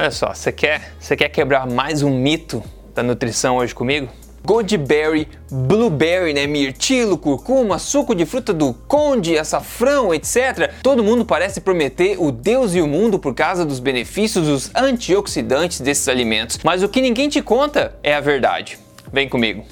Olha só, você quer, você quer quebrar mais um mito da nutrição hoje comigo? Goldberry, blueberry, né, mirtilo, curcuma, suco de fruta do conde, açafrão, etc. Todo mundo parece prometer o Deus e o mundo por causa dos benefícios dos antioxidantes desses alimentos, mas o que ninguém te conta é a verdade. Vem comigo.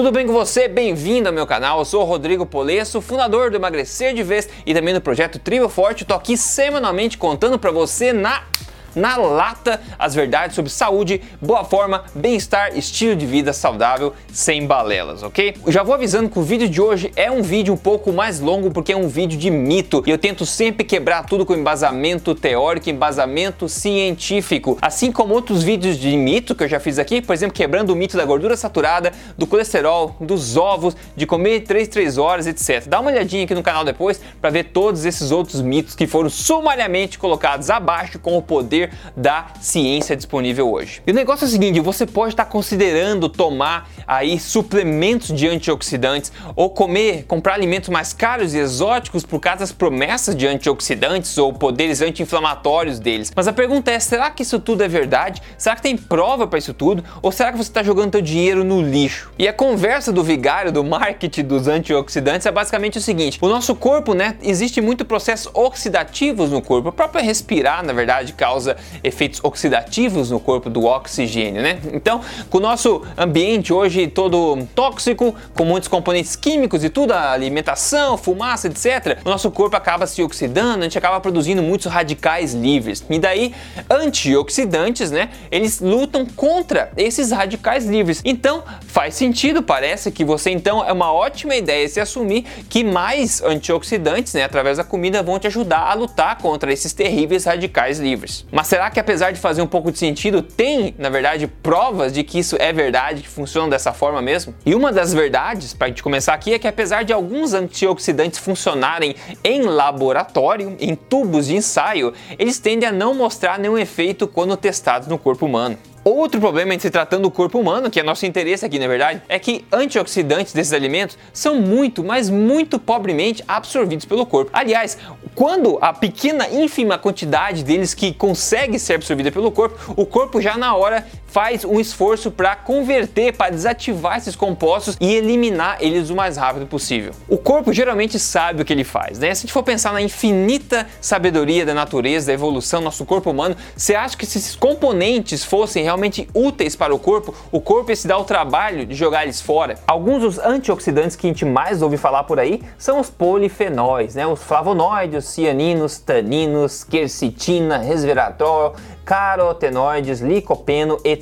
Tudo bem com você? Bem-vindo ao meu canal. Eu sou o Rodrigo Polesso, fundador do Emagrecer de Vez e também do projeto Tribo Forte. Tô aqui semanalmente contando para você na na lata as verdades sobre saúde, boa forma, bem-estar, estilo de vida saudável, sem balelas, ok? Já vou avisando que o vídeo de hoje é um vídeo um pouco mais longo porque é um vídeo de mito e eu tento sempre quebrar tudo com embasamento teórico, embasamento científico, assim como outros vídeos de mito que eu já fiz aqui, por exemplo, quebrando o mito da gordura saturada, do colesterol, dos ovos, de comer 3 3 horas, etc. Dá uma olhadinha aqui no canal depois para ver todos esses outros mitos que foram sumariamente colocados abaixo com o poder poder da ciência disponível hoje. E o negócio é o seguinte, você pode estar considerando tomar aí suplementos de antioxidantes ou comer, comprar alimentos mais caros e exóticos por causa das promessas de antioxidantes ou poderes anti-inflamatórios deles. Mas a pergunta é, será que isso tudo é verdade? Será que tem prova para isso tudo? Ou será que você está jogando seu dinheiro no lixo? E a conversa do vigário do marketing dos antioxidantes é basicamente o seguinte: o nosso corpo, né, existe muito processos oxidativos no corpo. O próprio respirar, na verdade, causa causa efeitos oxidativos no corpo do oxigênio, né? Então, com o nosso ambiente hoje todo tóxico, com muitos componentes químicos e tudo, a alimentação, fumaça, etc., o nosso corpo acaba se oxidando, a gente acaba produzindo muitos radicais livres. E daí, antioxidantes, né? Eles lutam contra esses radicais livres. Então, faz sentido, parece que você então é uma ótima ideia se assumir que mais antioxidantes, né, através da comida vão te ajudar a lutar contra esses terríveis radicais livres. Mas será que apesar de fazer um pouco de sentido, tem, na verdade, provas de que isso é verdade, que funciona dessa forma mesmo? E uma das verdades, para a gente começar aqui, é que apesar de alguns antioxidantes funcionarem em laboratório, em tubos de ensaio, eles tendem a não mostrar nenhum efeito quando testados no corpo humano. Outro problema em se tratando do corpo humano, que é nosso interesse aqui na verdade, é que antioxidantes desses alimentos são muito, mas muito pobremente absorvidos pelo corpo. Aliás, quando a pequena, ínfima quantidade deles que consegue ser absorvida pelo corpo, o corpo já na hora faz um esforço para converter, para desativar esses compostos e eliminar eles o mais rápido possível. O corpo geralmente sabe o que ele faz, né? Se a gente for pensar na infinita sabedoria da natureza, da evolução nosso corpo humano, você acha que se esses componentes fossem realmente úteis para o corpo, o corpo ia se dar o trabalho de jogar eles fora? Alguns dos antioxidantes que a gente mais ouve falar por aí são os polifenóis, né? Os flavonoides, cianinos, taninos, quercetina, resveratrol, carotenoides, licopeno, etc.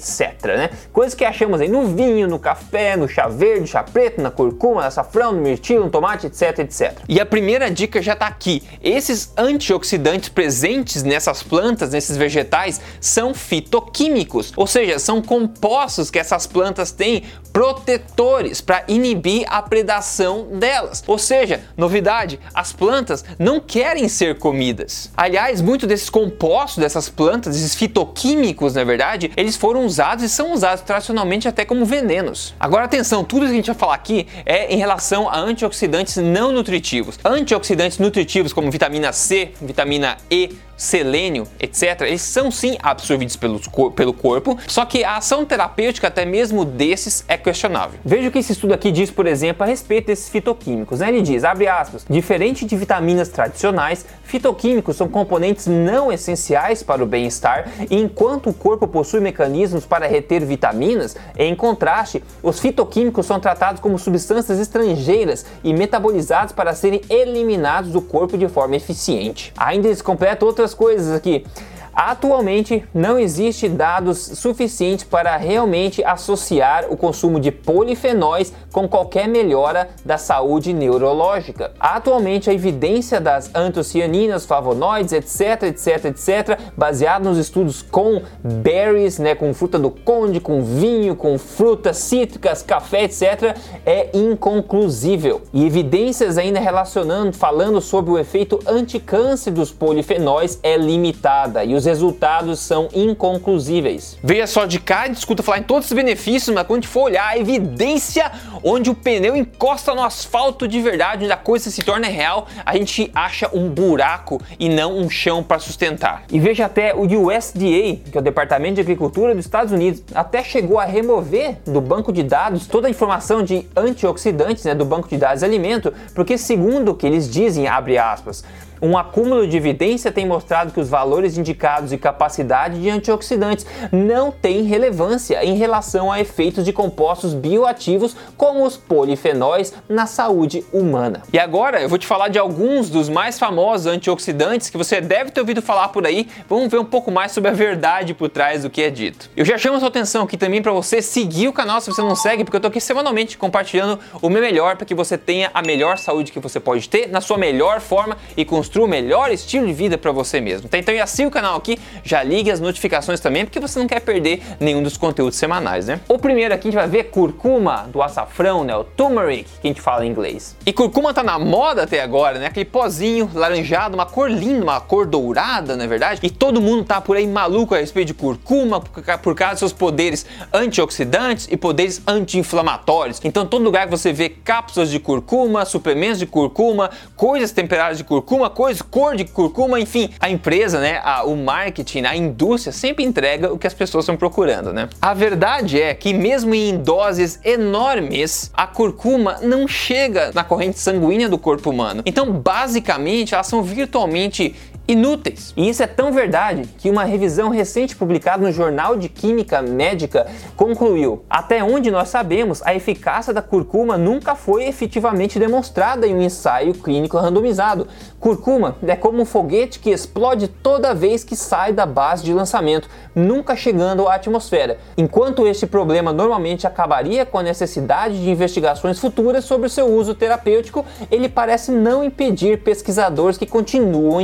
Né? Coisas que achamos aí no vinho, no café, no chá verde, chá preto, na curcuma, no açafrão, no mirtilo, no tomate, etc, etc. E a primeira dica já está aqui. Esses antioxidantes presentes nessas plantas, nesses vegetais, são fitoquímicos, ou seja, são compostos que essas plantas têm protetores para inibir a predação delas. Ou seja, novidade, as plantas não querem ser comidas. Aliás, muitos desses compostos dessas plantas, esses fitoquímicos, na verdade, eles foram usados e são usados tradicionalmente até como venenos. Agora atenção, tudo que a gente vai falar aqui é em relação a antioxidantes não nutritivos. Antioxidantes nutritivos como vitamina C, vitamina E, selênio, etc., eles são sim absorvidos pelo, pelo corpo, só que a ação terapêutica até mesmo desses é questionável. Veja o que esse estudo aqui diz, por exemplo, a respeito desses fitoquímicos. Né? Ele diz, abre aspas, diferente de vitaminas tradicionais, fitoquímicos são componentes não essenciais para o bem-estar, enquanto o corpo possui mecanismos para reter vitaminas, em contraste, os fitoquímicos são tratados como substâncias estrangeiras e metabolizados para serem eliminados do corpo de forma eficiente. Ainda eles completam outras outras coisas aqui. Atualmente não existe dados suficientes para realmente associar o consumo de polifenóis com qualquer melhora da saúde neurológica. Atualmente a evidência das antocianinas, flavonoides, etc, etc, etc, baseado nos estudos com berries, né, com fruta do conde, com vinho, com frutas cítricas, café, etc, é inconclusível. E evidências ainda relacionando, falando sobre o efeito anticâncer dos polifenóis é limitada. E os resultados são inconclusíveis. Veja só, de a gente escuta falar em todos os benefícios, mas quando a gente for olhar a evidência onde o pneu encosta no asfalto de verdade, onde a coisa se torna real, a gente acha um buraco e não um chão para sustentar. E veja até o USDA, que é o Departamento de Agricultura dos Estados Unidos, até chegou a remover do banco de dados toda a informação de antioxidantes né, do banco de dados de alimento, porque segundo o que eles dizem, abre aspas, um acúmulo de evidência tem mostrado que os valores indicados de capacidade de antioxidantes não têm relevância em relação a efeitos de compostos bioativos como os polifenóis na saúde humana. E agora eu vou te falar de alguns dos mais famosos antioxidantes que você deve ter ouvido falar por aí. Vamos ver um pouco mais sobre a verdade por trás do que é dito. Eu já chamo sua atenção aqui também para você seguir o canal se você não segue, porque eu tô aqui semanalmente compartilhando o meu melhor para que você tenha a melhor saúde que você pode ter na sua melhor forma e com construa o melhor estilo de vida para você mesmo. Tá? Então já siga o canal aqui, já ligue as notificações também, porque você não quer perder nenhum dos conteúdos semanais, né? O primeiro aqui a gente vai ver curcuma do açafrão, né? O turmeric, que a gente fala em inglês. E curcuma tá na moda até agora, né? Aquele pozinho laranjado, uma cor linda, uma cor dourada, na é verdade. E todo mundo tá por aí maluco a respeito de curcuma por causa dos seus poderes antioxidantes e poderes anti-inflamatórios. Então todo lugar que você vê cápsulas de curcuma, suplementos de curcuma, coisas temperadas de curcuma, coisas, cor de curcuma, enfim, a empresa, né, a, o marketing, a indústria sempre entrega o que as pessoas estão procurando, né? A verdade é que mesmo em doses enormes, a curcuma não chega na corrente sanguínea do corpo humano. Então, basicamente, elas são virtualmente inúteis. E isso é tão verdade que uma revisão recente publicada no Jornal de Química Médica concluiu: até onde nós sabemos, a eficácia da curcuma nunca foi efetivamente demonstrada em um ensaio clínico randomizado. Curcuma é como um foguete que explode toda vez que sai da base de lançamento, nunca chegando à atmosfera. Enquanto este problema normalmente acabaria com a necessidade de investigações futuras sobre seu uso terapêutico, ele parece não impedir pesquisadores que continuam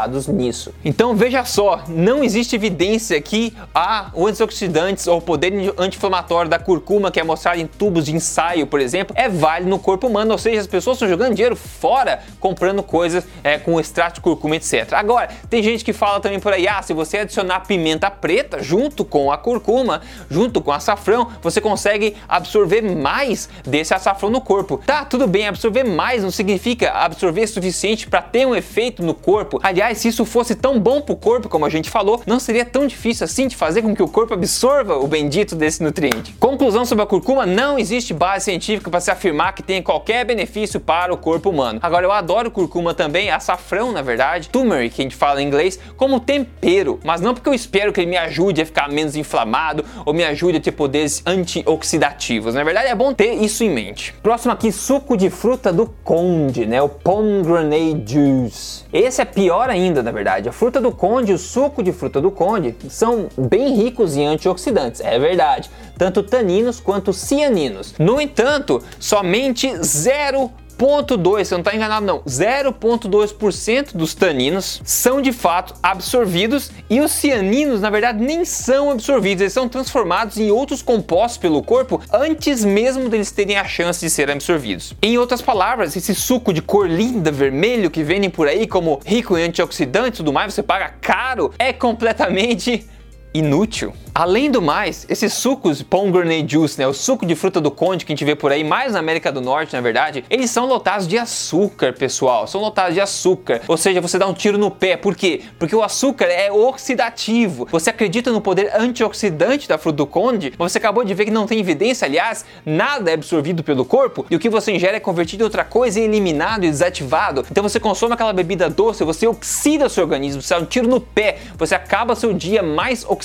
interessados nisso. Então veja só, não existe evidência que há antioxidantes ou poder anti-inflamatório da curcuma que é mostrado em tubos de ensaio, por exemplo, é válido no corpo humano, ou seja, as pessoas estão jogando dinheiro fora comprando coisas é, com extrato de curcuma, etc. Agora, tem gente que fala também por aí, ah, se você adicionar pimenta preta junto com a curcuma, junto com açafrão, você consegue absorver mais desse açafrão no corpo. Tá, tudo bem, absorver mais não significa absorver suficiente para ter um efeito no corpo. Aliás, Aliás, se isso fosse tão bom para o corpo como a gente falou, não seria tão difícil assim de fazer com que o corpo absorva o bendito desse nutriente. Conclusão sobre a curcuma: não existe base científica para se afirmar que tem qualquer benefício para o corpo humano. Agora, eu adoro curcuma também, açafrão, na verdade, turmeric, que a gente fala em inglês, como tempero, mas não porque eu espero que ele me ajude a ficar menos inflamado ou me ajude a ter poderes antioxidativos. Na verdade, é bom ter isso em mente. Próximo aqui, suco de fruta do conde, né? O pomegranate juice. Esse é pior ainda ainda, na verdade. A fruta do conde e o suco de fruta do conde são bem ricos em antioxidantes, é verdade, tanto taninos quanto cianinos. No entanto, somente 0 0,2, você não está enganado não, 0,2% dos taninos são de fato absorvidos e os cianinos, na verdade, nem são absorvidos, eles são transformados em outros compostos pelo corpo antes mesmo deles terem a chance de serem absorvidos. Em outras palavras, esse suco de cor linda, vermelho, que vendem por aí como rico em antioxidantes e tudo mais, você paga caro, é completamente inútil. Além do mais, esses sucos pomegranate juice, né, o suco de fruta do conde que a gente vê por aí, mais na América do Norte, na verdade, eles são lotados de açúcar, pessoal. São lotados de açúcar. Ou seja, você dá um tiro no pé. Por quê? Porque o açúcar é oxidativo. Você acredita no poder antioxidante da fruta do conde, mas você acabou de ver que não tem evidência, aliás, nada é absorvido pelo corpo e o que você ingere é convertido em outra coisa e eliminado e desativado. Então você consome aquela bebida doce, você oxida seu organismo, você dá um tiro no pé, você acaba seu dia mais oxidado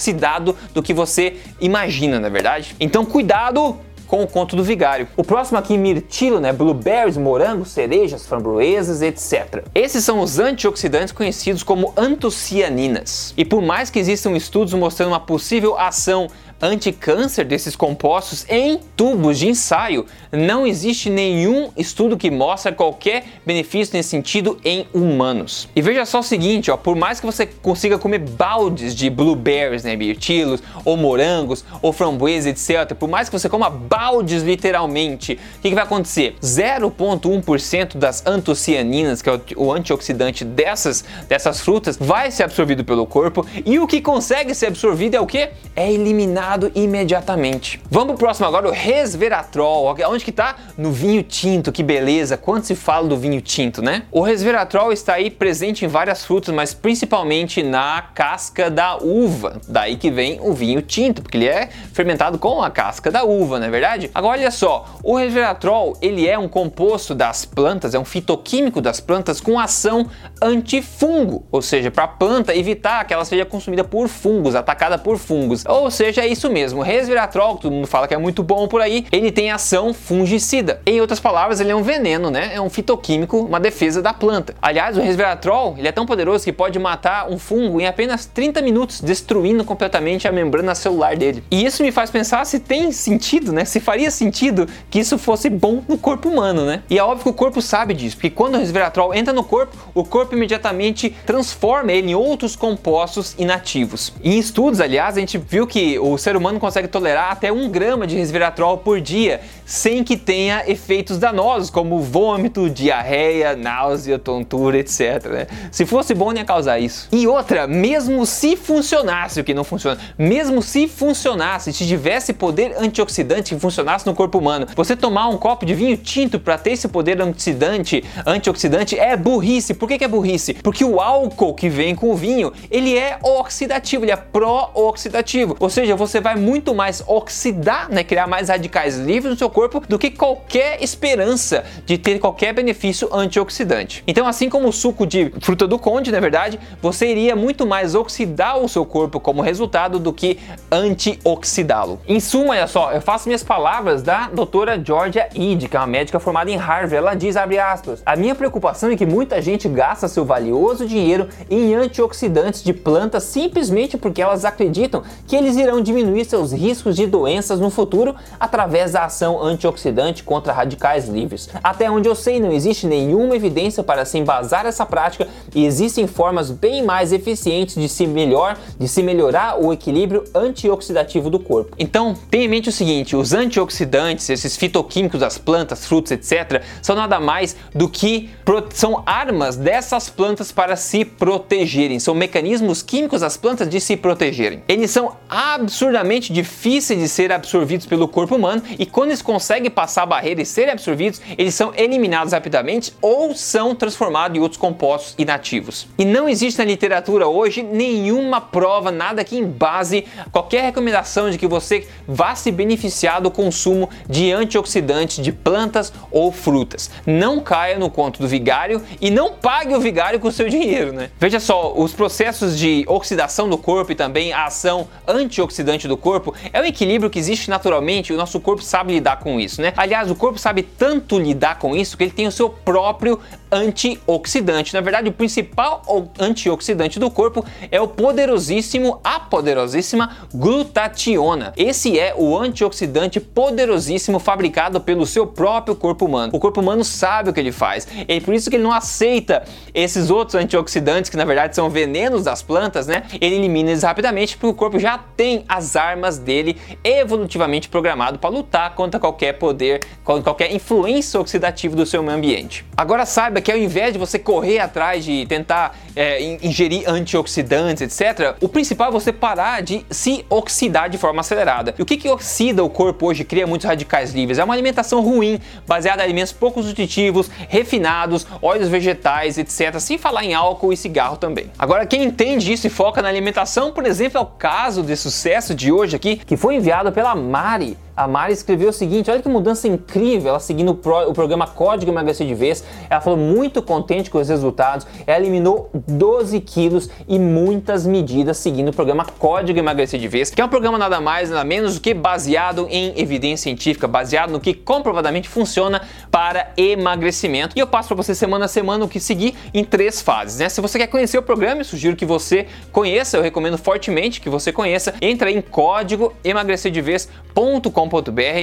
do que você imagina, na é verdade? Então cuidado com o conto do vigário. O próximo aqui, mirtilo, né? Blueberries, morangos, cerejas, framboesas, etc. Esses são os antioxidantes conhecidos como antocianinas. E por mais que existam estudos mostrando uma possível ação anticâncer desses compostos em tubos de ensaio, não existe nenhum estudo que mostre qualquer benefício nesse sentido em humanos. E veja só o seguinte, ó, por mais que você consiga comer baldes de blueberries, né, mirtilos, ou morangos, ou framboesa, etc, por mais que você coma baldes literalmente, o que, que vai acontecer? 0,1% das antocianinas, que é o antioxidante dessas, dessas frutas, vai ser absorvido pelo corpo e o que consegue ser absorvido é o que? É eliminado imediatamente. Vamos pro próximo agora, o resveratrol. Onde que tá? No vinho tinto, que beleza. Quando se fala do vinho tinto, né? O resveratrol está aí presente em várias frutas, mas principalmente na casca da uva. Daí que vem o vinho tinto, porque ele é fermentado com a casca da uva, não é verdade? Agora olha só, o resveratrol, ele é um composto das plantas, é um fitoquímico das plantas com ação antifungo, ou seja, para a planta evitar que ela seja consumida por fungos, atacada por fungos. Ou seja, é isso mesmo. Resveratrol, que todo mundo fala que é muito bom por aí, ele tem ação fungicida. Em outras palavras, ele é um veneno, né? É um fitoquímico, uma defesa da planta. Aliás, o resveratrol, ele é tão poderoso que pode matar um fungo em apenas 30 minutos, destruindo completamente a membrana celular dele. E isso me faz pensar se tem sentido, né? Se faria sentido que isso fosse bom no corpo humano, né? E é óbvio que o corpo sabe disso, porque quando o resveratrol entra no corpo, o corpo imediatamente transforma ele em outros compostos inativos. Em estudos, aliás, a gente viu que o ser humano consegue tolerar até um grama de resveratrol por dia sem que tenha efeitos danosos, como vômito, diarreia, náusea, tontura, etc. Né? Se fosse bom, não ia causar isso. E outra, mesmo se funcionasse, o que não funciona, mesmo se funcionasse, se tivesse poder antioxidante que funcionasse no corpo humano, você tomar um copo de vinho tinto para ter esse poder antioxidante, antioxidante é burrice. Por que, que é burrice? Porque o álcool que vem com o vinho, ele é oxidativo, ele é pró-oxidativo. Ou seja, você vai muito mais oxidar, né, criar mais radicais livres no seu corpo do que qualquer esperança de ter qualquer benefício antioxidante. Então, assim como o suco de fruta do conde, na verdade, você iria muito mais oxidar o seu corpo como resultado do que antioxidá-lo. Em suma, olha só, eu faço minhas palavras da doutora Georgia Id, que é uma médica formada em Harvard. Ela diz, abre aspas, a minha preocupação é que muita gente gasta seu valioso dinheiro em antioxidantes de plantas simplesmente porque elas acreditam que eles irão diminuir seus riscos de doenças no futuro através da ação antioxidante contra radicais livres. Até onde eu sei, não existe nenhuma evidência para se embasar essa prática e existem formas bem mais eficientes de se melhor, de se melhorar o equilíbrio antioxidativo do corpo. Então, tenha em mente o seguinte, os antioxidantes, esses fitoquímicos das plantas, frutos, etc, são nada mais do que são armas dessas plantas para se protegerem. São mecanismos químicos das plantas de se protegerem. Eles são absurdamente difíceis de ser absorvidos pelo corpo humano e quando eles conseguem passar a barreira e serem absorvidos, eles são eliminados rapidamente ou são transformados em outros compostos inativos. E não existe na literatura hoje nenhuma prova, nada que embase qualquer recomendação de que você vá se beneficiar do consumo de antioxidantes de plantas ou frutas. Não caia no conto do vigário e não pague o vigário com o seu dinheiro, né? Veja só, os processos de oxidação do corpo e também a ação antioxidante do corpo é um equilíbrio que existe naturalmente o nosso corpo sabe lidar com isso, né? Aliás, o corpo sabe tanto lidar com isso que ele tem o seu próprio antioxidante. Na verdade, o principal antioxidante do corpo é o poderosíssimo, a poderosíssima glutationa. Esse é o antioxidante poderosíssimo fabricado pelo seu próprio corpo humano. O corpo humano sabe o que ele faz. É por isso que ele não aceita esses outros antioxidantes que na verdade são venenos das plantas, né? Ele elimina eles rapidamente porque o corpo já tem as armas dele evolutivamente programado para lutar contra qualquer poder, contra qualquer influência oxidativa do seu meio ambiente. Agora saiba que ao invés de você correr atrás de tentar é, ingerir antioxidantes, etc., o principal é você parar de se oxidar de forma acelerada. E o que, que oxida o corpo hoje cria muitos radicais livres? É uma alimentação ruim, baseada em alimentos pouco nutritivos, refinados, óleos vegetais, etc., sem falar em álcool e cigarro também. Agora, quem entende isso e foca na alimentação, por exemplo, é o caso de sucesso de hoje aqui, que foi enviado pela Mari A Mari escreveu o seguinte: olha que mudança incrível, ela seguindo o, pro, o programa Código Emagrecer de Vez. Ela falou muito contente com os resultados. Ela eliminou 12 quilos e muitas medidas seguindo o programa Código Emagrecer de Vez, que é um programa nada mais, nada menos do que baseado em evidência científica, baseado no que comprovadamente funciona para emagrecimento. E eu passo para você semana a semana o que seguir em três fases. Né? Se você quer conhecer o programa, eu sugiro que você conheça, eu recomendo fortemente que você conheça. Entra em código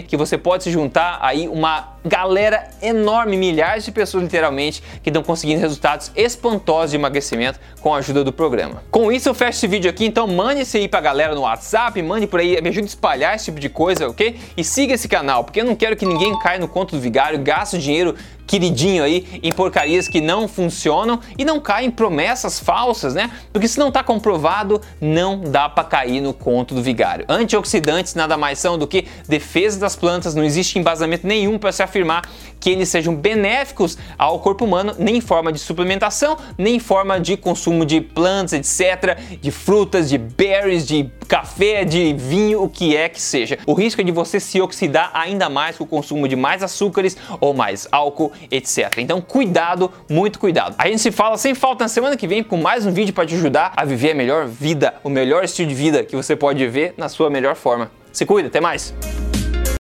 que você pode se juntar aí uma galera enorme, milhares de pessoas literalmente, que estão conseguindo resultados espantosos de emagrecimento com a ajuda do programa. Com isso eu fecho esse vídeo aqui, então mande esse aí pra galera no WhatsApp, mande por aí, me ajude a espalhar esse tipo de coisa, ok? E siga esse canal, porque eu não quero que ninguém caia no conto do vigário, gaste dinheiro queridinho aí em porcarias que não funcionam e não caia em promessas falsas, né? Porque se não está comprovado, não dá para cair no conto do vigário. Antioxidantes nada mais são do que defesa das plantas, não existe embasamento nenhum para se afirmar que eles sejam benéficos ao corpo humano, nem em forma de suplementação, nem em forma de consumo de plantas, etc., de frutas, de berries, de café, de vinho, o que é que seja. O risco é de você se oxidar ainda mais com o consumo de mais açúcares ou mais álcool, etc. Então, cuidado, muito cuidado. A gente se fala sem falta na semana que vem com mais um vídeo para te ajudar a viver a melhor vida, o melhor estilo de vida que você pode viver na sua melhor forma. Se cuida, até mais!